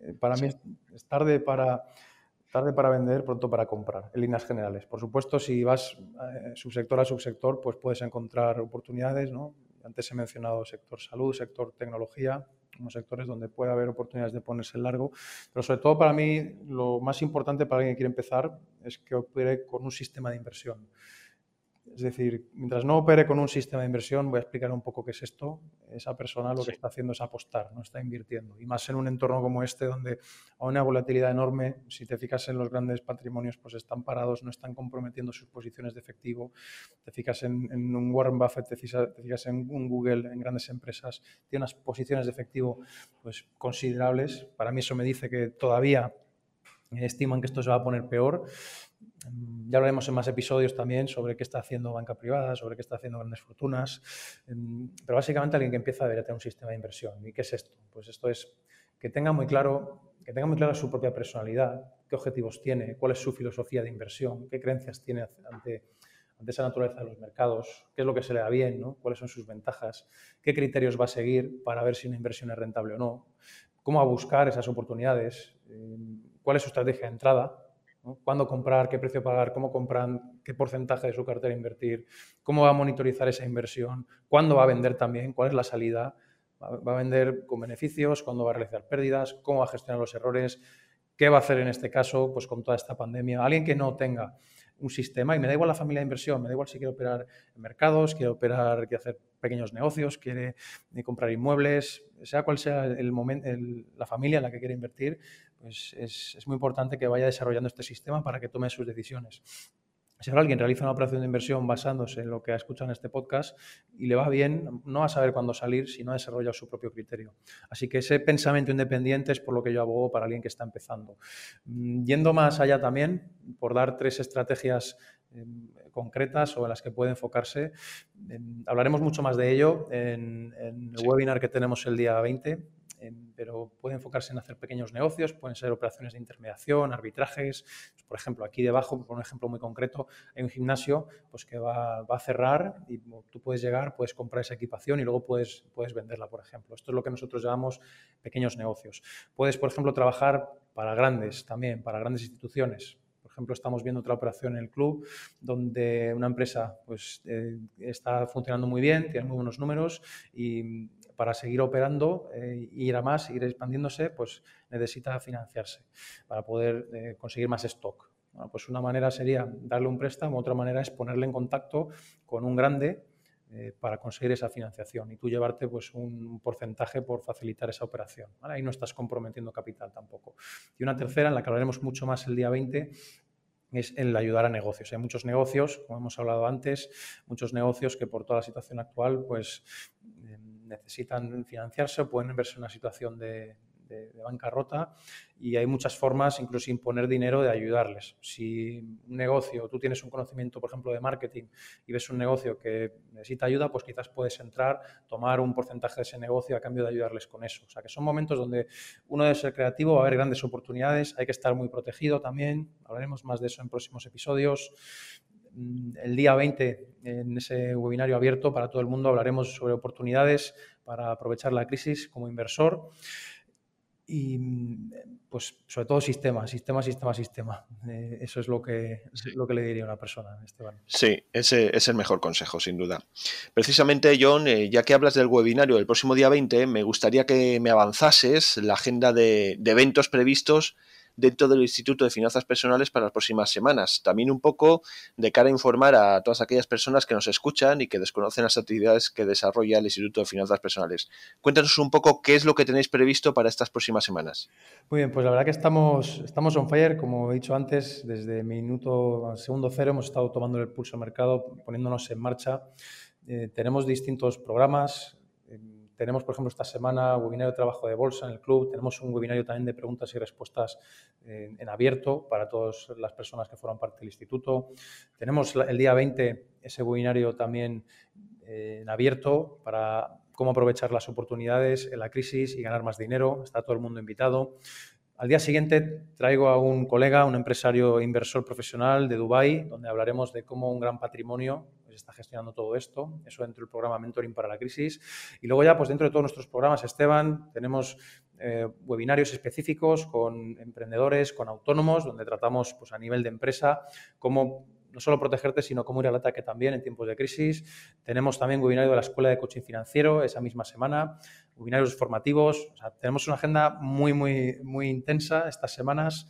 eh, para mí es tarde para Tarde para vender, pronto para comprar, en líneas generales. Por supuesto, si vas eh, subsector a subsector, pues puedes encontrar oportunidades, ¿no? Antes he mencionado sector salud, sector tecnología, como sectores donde puede haber oportunidades de ponerse en largo. Pero sobre todo para mí, lo más importante para alguien que quiere empezar es que opere con un sistema de inversión. Es decir, mientras no opere con un sistema de inversión, voy a explicar un poco qué es esto. Esa persona lo que está haciendo es apostar, no está invirtiendo. Y más en un entorno como este, donde hay una volatilidad enorme, si te fijas en los grandes patrimonios, pues están parados, no están comprometiendo sus posiciones de efectivo. Te fijas en, un Warren Buffett, te fijas, en un Google, en grandes empresas, tiene unas posiciones de efectivo pues, considerables. Para mí eso me dice que todavía estiman que esto se va a poner peor. Ya hablaremos en más episodios también sobre qué está haciendo banca privada, sobre qué está haciendo grandes fortunas. Em, pero básicamente alguien que empieza debería tener un sistema de inversión. ¿Y qué es esto? Pues esto es que tenga muy claro, que tenga muy clara su propia personalidad, qué objetivos tiene, cuál es su filosofía de inversión, qué creencias tiene ante, ante esa naturaleza de los mercados, qué es lo que se le da bien, ¿no? cuáles son sus ventajas, qué criterios va a seguir para ver si una inversión es rentable o no, cómo va a buscar esas oportunidades, em, cuál es su estrategia de entrada ¿Cuándo comprar? ¿Qué precio pagar? ¿Cómo compran? ¿Qué porcentaje de su cartera invertir? ¿Cómo va a monitorizar esa inversión? ¿Cuándo va a vender también? ¿Cuál es la salida? ¿Va a vender con beneficios? ¿Cuándo va a realizar pérdidas? ¿Cómo va a gestionar los errores? ¿Qué va a hacer en este caso pues, con toda esta pandemia? Alguien que no tenga un sistema, y me da igual la familia de inversión, me da igual si quiere operar en mercados, quiere operar, quiere hacer pequeños negocios, quiere comprar inmuebles, sea cual sea el momento, la familia en la que quiere invertir, pues es, es muy importante que vaya desarrollando este sistema para que tome sus decisiones. Si ahora alguien realiza una operación de inversión basándose en lo que ha escuchado en este podcast y le va bien, no va a saber cuándo salir si no ha desarrollado su propio criterio. Así que ese pensamiento independiente es por lo que yo abogo para alguien que está empezando. Mm, yendo más allá también, por dar tres estrategias em, concretas o en las que puede enfocarse, em, hablaremos mucho más de ello en, en el webinar que tenemos el día 20 pero puede enfocarse en hacer pequeños negocios, pueden ser operaciones de intermediación, arbitrajes. Por ejemplo, aquí debajo, por un ejemplo muy concreto, hay un gimnasio pues, que va, a cerrar y tú puedes llegar, puedes comprar esa equipación y luego puedes, puedes venderla, por ejemplo. Esto es lo que nosotros llamamos pequeños negocios. Puedes, por ejemplo, trabajar para grandes también, para grandes instituciones. Por ejemplo, estamos viendo otra operación en el club donde una empresa pues, eh, está funcionando muy bien, tiene muy buenos números y para seguir operando e ir a más, ir expandiéndose, pues necesita financiarse para poder eh, conseguir más stock. pues una manera sería darle un préstamo, otra manera es ponerle en contacto con un grande eh, para conseguir esa financiación y tú llevarte pues, un porcentaje por facilitar esa operación. Ahí no estás comprometiendo capital tampoco. Y una tercera, en la que hablaremos mucho más el día 20, es el ayudar a negocios. Hay muchos negocios, como hemos hablado antes, muchos negocios que por toda la situación actual pues necesitan financiarse o pueden verse en una situación de, de, bancarrota y hay muchas formas, incluso sin poner dinero, de ayudarles. Si un negocio, tú tienes un conocimiento, por ejemplo, de marketing y ves un negocio que necesita ayuda, pues quizás puedes entrar, tomar un porcentaje de ese negocio a cambio de ayudarles con eso. O sea, que son momentos donde uno debe ser creativo, va a haber grandes oportunidades, hay que estar muy protegido también, hablaremos más de eso en próximos episodios el día 20 en ese webinario abierto para todo el mundo hablaremos sobre oportunidades para aprovechar la crisis como inversor y mm, pues sobre todo sistema, sistema, sistema, sistema. Eh, eso es lo que, lo que le diría a una persona, Esteban. Sí, ese es el mejor consejo, sin duda. Precisamente, John, eh, ya que hablas del webinario del próximo día 20, me gustaría que me avanzases la agenda de, de eventos previstos dentro del Instituto de Finanzas Personales para las próximas semanas. También un poco de cara a informar a todas aquellas personas que nos escuchan y que desconocen las actividades que desarrolla el Instituto de Finanzas Personales. Cuéntanos un poco qué es lo que tenéis previsto para estas próximas semanas. Muy bien, pues la verdad que estamos, estamos on fire, como he dicho antes, desde minuto segundo cero hemos estado tomando el pulso al mercado, poniéndonos en marcha. Eh, tenemos distintos programas. Tenemos, por ejemplo, esta semana webinario de trabajo de bolsa en el club. Tenemos un webinario también de preguntas y respuestas en, abierto para todas las personas que forman parte del instituto. Tenemos el día 20 ese webinario también eh, en abierto para cómo aprovechar las oportunidades en la crisis y ganar más dinero. Está todo el mundo invitado. Al día siguiente traigo a un colega, un empresario inversor profesional de Dubái, donde hablaremos de cómo un gran patrimonio está gestionando todo esto, eso dentro del programa Mentoring para la Crisis. Y luego ya, pues dentro de todos nuestros programas, Esteban, tenemos eh, webinarios específicos con emprendedores, con autónomos, donde tratamos pues, a nivel de empresa cómo no solo protegerte, sino cómo ir al ataque también en tiempos de crisis. Tenemos también webinario de la Escuela de Coaching Financiero esa misma semana, webinarios formativos. tenemos una agenda muy, muy, muy intensa estas semanas.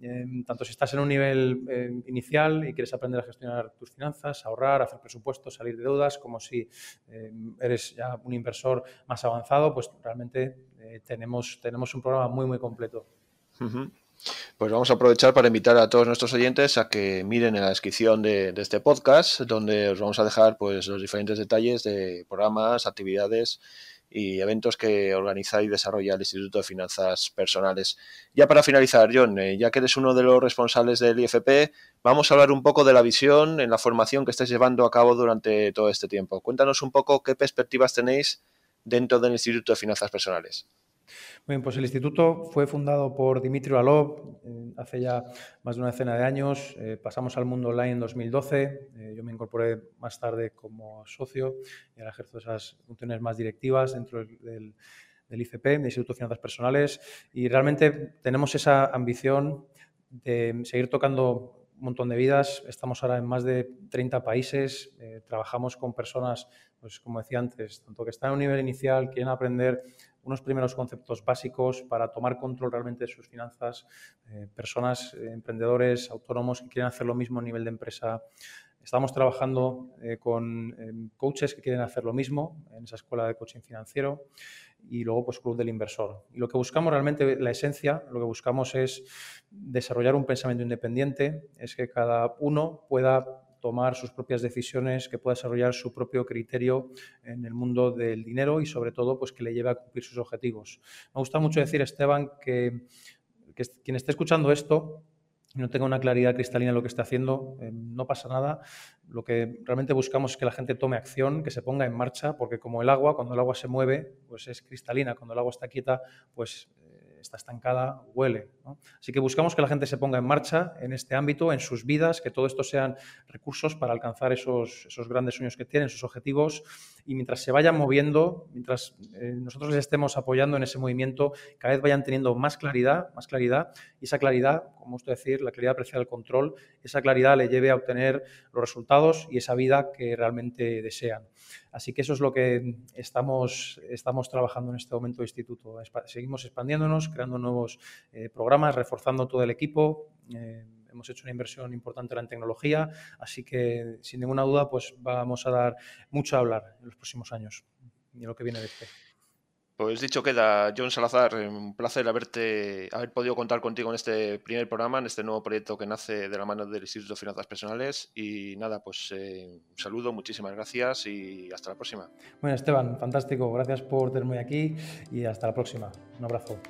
Em, tanto si estás en un nivel em, inicial y quieres aprender a gestionar tus finanzas, ahorrar, hacer presupuestos, salir de deudas, como si em, eres ya un inversor más avanzado, pues realmente eh, tenemos, tenemos un programa muy, muy completo. Pues vamos a aprovechar para invitar a todos nuestros oyentes a que miren en la descripción de, este podcast, donde os vamos a dejar pues, los diferentes detalles de programas, actividades y eventos que organiza y desarrolla el Instituto de Finanzas Personales. Ya para finalizar, John, eh, ya que eres uno de los responsables del IFP, vamos a hablar un poco de la visión en la formación que estáis llevando a cabo durante todo este tiempo. Cuéntanos un poco qué perspectivas tenéis dentro del Instituto de Finanzas Personales. Bien, pues el instituto fue fundado por Dimitri Alov eh, hace ya más de una decena de años. Eh, pasamos al mundo online en 2012. Eh, yo me incorporé más tarde como socio y ahora ejerzo esas funciones más directivas dentro del, del ICP, del Instituto de Finanzas Personales. Y realmente tenemos esa ambición de seguir tocando un montón de vidas. Estamos ahora en más de 30 países. trabajamos con personas, pues como decía antes, tanto que están en un nivel inicial, quieren aprender unos primeros conceptos básicos para tomar control realmente de sus finanzas, eh, personas, eh, emprendedores, autónomos que quieren hacer lo mismo a nivel de empresa. Estamos trabajando eh, con coaches que quieren hacer lo mismo en esa escuela de coaching financiero y luego pues Club del Inversor. Y lo que buscamos realmente, la esencia, lo que buscamos es desarrollar un pensamiento independiente, es que cada uno pueda tomar sus propias decisiones, que pueda desarrollar su propio criterio en el mundo del dinero y sobre todo pues que le lleve a cumplir sus objetivos. Me gusta mucho decir, Esteban, que, quien esté escuchando esto no tenga una claridad cristalina en lo que está haciendo, eh, no pasa nada. Lo que realmente buscamos es que la gente tome acción, que se ponga en marcha, porque como el agua, cuando el agua se mueve, pues es cristalina, cuando el agua está quieta, pues está estancada, huele. Así que buscamos que la gente se ponga en marcha en este ámbito, en sus vidas, que todo esto sean recursos para alcanzar esos, esos grandes sueños que tienen, sus objetivos, y mientras se vayan moviendo, mientras eh, nosotros les estemos apoyando en ese movimiento, cada vez vayan teniendo más claridad, más claridad, y esa claridad, como usted decir, la claridad aprecia el control, esa claridad le lleve a obtener los resultados y esa vida que realmente desean. Así que eso es lo que estamos, estamos trabajando en este momento de instituto. Seguimos expandiéndonos, creando nuevos eh, programas, reforzando todo el equipo. Eh, hemos hecho una inversión importante en tecnología, así que sin ninguna duda pues vamos a dar mucho a hablar en los próximos años y en lo que viene de este. Pues dicho queda, John Salazar, un placer haberte, haber podido contar contigo en este primer programa, en este nuevo proyecto que nace de la mano del Instituto de Finanzas Personales. Y nada, pues eh, un saludo, muchísimas gracias y hasta la próxima. Bueno, Esteban, fantástico, gracias por tenerme aquí y hasta la próxima. Un abrazo.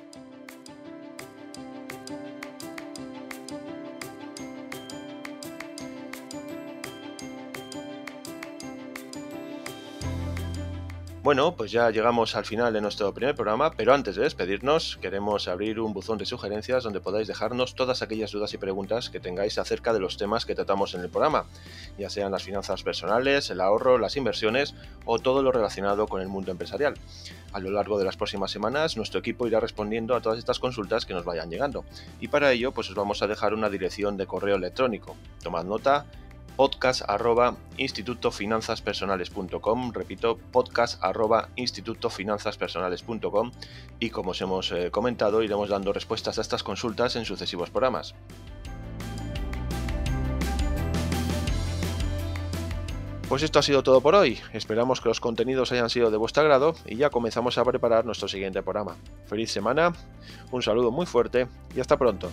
Bueno, pues ya llegamos al final de nuestro primer programa, pero antes de despedirnos queremos abrir un buzón de sugerencias donde podáis dejarnos todas aquellas dudas y preguntas que tengáis acerca de los temas que tratamos en el programa, ya sean las finanzas personales, el ahorro, las inversiones o todo lo relacionado con el mundo empresarial. A lo largo de las próximas semanas nuestro equipo irá respondiendo a todas estas consultas que nos vayan llegando y para ello pues os vamos a dejar una dirección de correo electrónico. Tomad nota podcast arroba institutofinanzaspersonales.com, repito, podcast arroba institutofinanzaspersonales.com y como os hemos eh, comentado iremos dando respuestas a estas consultas en sucesivos programas. Pues esto ha sido todo por hoy. Esperamos que los contenidos hayan sido de vuestro agrado y ya comenzamos a preparar nuestro siguiente programa. Feliz semana, un saludo muy fuerte y hasta pronto.